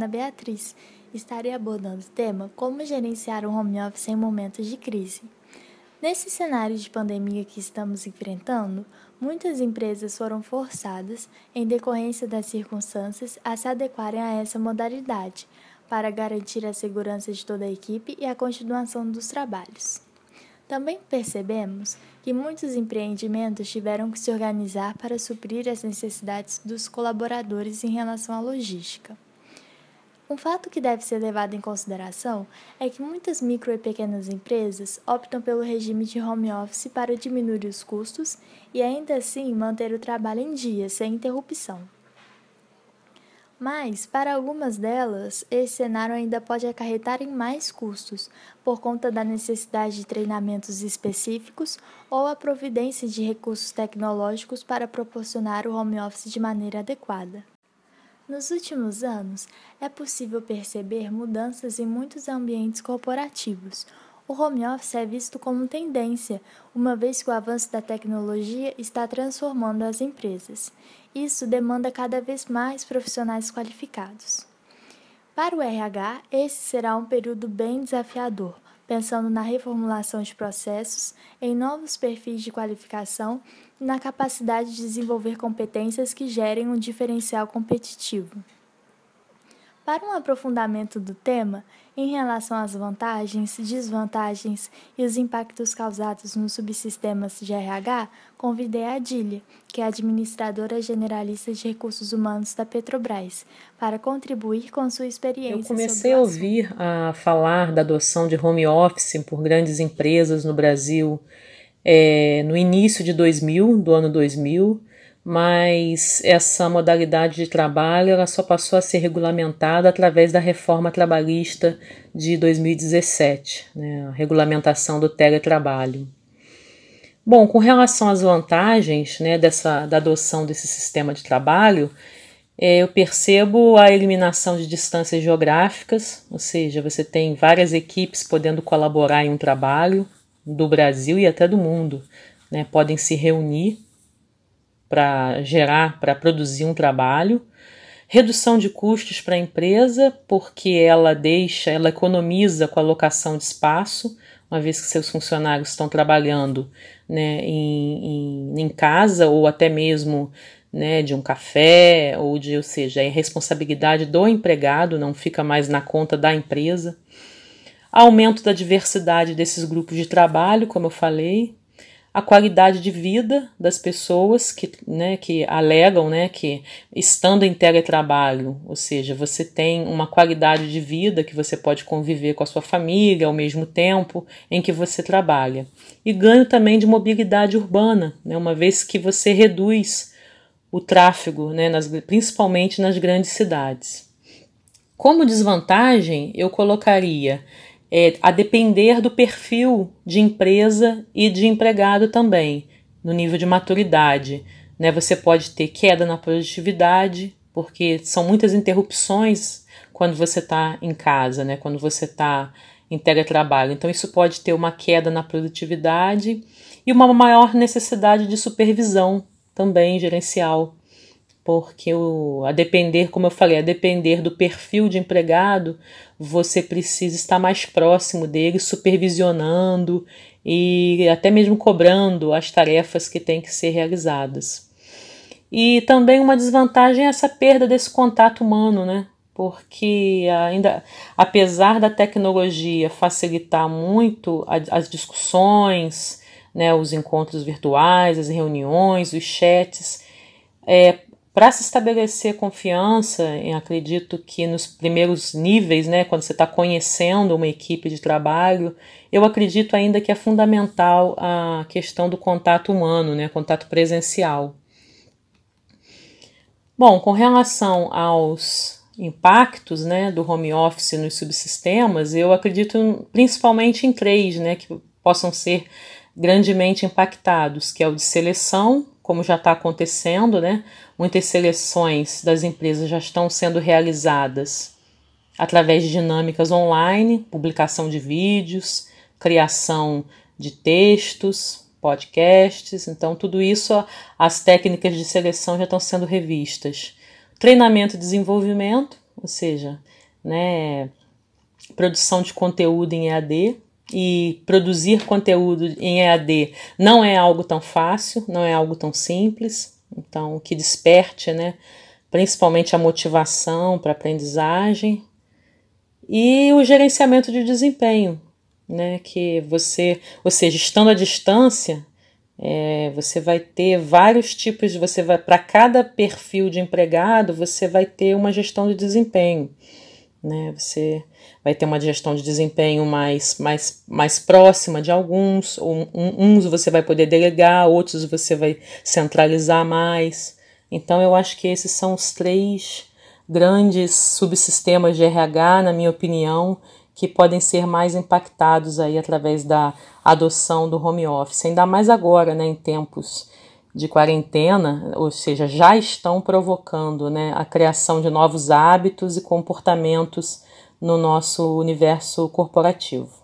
Ana Beatriz. Estarei abordando o tema Como gerenciar o home office em momentos de crise. Nesse cenário de pandemia que estamos enfrentando, muitas empresas foram forçadas, em decorrência das circunstâncias, a se adequarem a essa modalidade, para garantir a segurança de toda a equipe e a continuação dos trabalhos. Também percebemos que muitos empreendimentos tiveram que se organizar para suprir as necessidades dos colaboradores em relação à logística. Um fato que deve ser levado em consideração é que muitas micro e pequenas empresas optam pelo regime de home office para diminuir os custos e ainda assim manter o trabalho em dia sem interrupção. Mas, para algumas delas, esse cenário ainda pode acarretar em mais custos, por conta da necessidade de treinamentos específicos ou a providência de recursos tecnológicos para proporcionar o home office de maneira adequada. Nos últimos anos, é possível perceber mudanças em muitos ambientes corporativos, o home office é visto como tendência, uma vez que o avanço da tecnologia está transformando as empresas. Isso demanda cada vez mais profissionais qualificados. Para o RH, esse será um período bem desafiador, pensando na reformulação de processos, em novos perfis de qualificação e na capacidade de desenvolver competências que gerem um diferencial competitivo. Para um aprofundamento do tema, em relação às vantagens, desvantagens e os impactos causados nos subsistemas de RH, convidei a Adília, que é administradora generalista de recursos humanos da Petrobras, para contribuir com sua experiência. Eu comecei a ouvir a falar da adoção de home office por grandes empresas no Brasil é, no início de 2000, do ano 2000 mas essa modalidade de trabalho ela só passou a ser regulamentada através da reforma trabalhista de 2017, né, a regulamentação do teletrabalho. Bom, com relação às vantagens né, dessa, da adoção desse sistema de trabalho, é, eu percebo a eliminação de distâncias geográficas, ou seja, você tem várias equipes podendo colaborar em um trabalho do Brasil e até do mundo, né, podem se reunir para gerar, para produzir um trabalho, redução de custos para a empresa, porque ela deixa, ela economiza com a alocação de espaço, uma vez que seus funcionários estão trabalhando né, em, em, em casa ou até mesmo né, de um café, ou de, ou seja, é responsabilidade do empregado, não fica mais na conta da empresa. Aumento da diversidade desses grupos de trabalho, como eu falei, a qualidade de vida das pessoas que, né, que alegam né, que estando em teletrabalho, ou seja, você tem uma qualidade de vida que você pode conviver com a sua família ao mesmo tempo em que você trabalha. E ganho também de mobilidade urbana, né, uma vez que você reduz o tráfego, né, nas, principalmente nas grandes cidades. Como desvantagem, eu colocaria é, a depender do perfil de empresa e de empregado também, no nível de maturidade. Né? Você pode ter queda na produtividade, porque são muitas interrupções quando você está em casa, né? quando você está em teletrabalho. Então, isso pode ter uma queda na produtividade e uma maior necessidade de supervisão também gerencial porque o, a depender, como eu falei, a depender do perfil de empregado, você precisa estar mais próximo dele, supervisionando e até mesmo cobrando as tarefas que têm que ser realizadas. E também uma desvantagem é essa perda desse contato humano, né? Porque ainda, apesar da tecnologia facilitar muito as discussões, né, os encontros virtuais, as reuniões, os chats, é, para se estabelecer confiança, acredito que nos primeiros níveis, né, quando você está conhecendo uma equipe de trabalho, eu acredito ainda que é fundamental a questão do contato humano, né, contato presencial. Bom, com relação aos impactos né, do home office nos subsistemas, eu acredito principalmente em três né, que possam ser grandemente impactados, que é o de seleção, como já está acontecendo, né? Muitas seleções das empresas já estão sendo realizadas através de dinâmicas online, publicação de vídeos, criação de textos, podcasts. Então, tudo isso, as técnicas de seleção já estão sendo revistas. Treinamento e desenvolvimento, ou seja, né, produção de conteúdo em EAD. E produzir conteúdo em EAD não é algo tão fácil, não é algo tão simples. Então, que desperte, né, principalmente a motivação para aprendizagem e o gerenciamento de desempenho, né, que você, ou seja, estando à distância, é, você vai ter vários tipos, você vai para cada perfil de empregado, você vai ter uma gestão de desempenho, né? Você vai ter uma gestão de desempenho mais, mais, mais próxima de alguns, um, uns você vai poder delegar, outros você vai centralizar mais. Então eu acho que esses são os três grandes subsistemas de RH, na minha opinião, que podem ser mais impactados aí através da adoção do home office, ainda mais agora, né, em tempos de quarentena, ou seja, já estão provocando né, a criação de novos hábitos e comportamentos no nosso universo corporativo.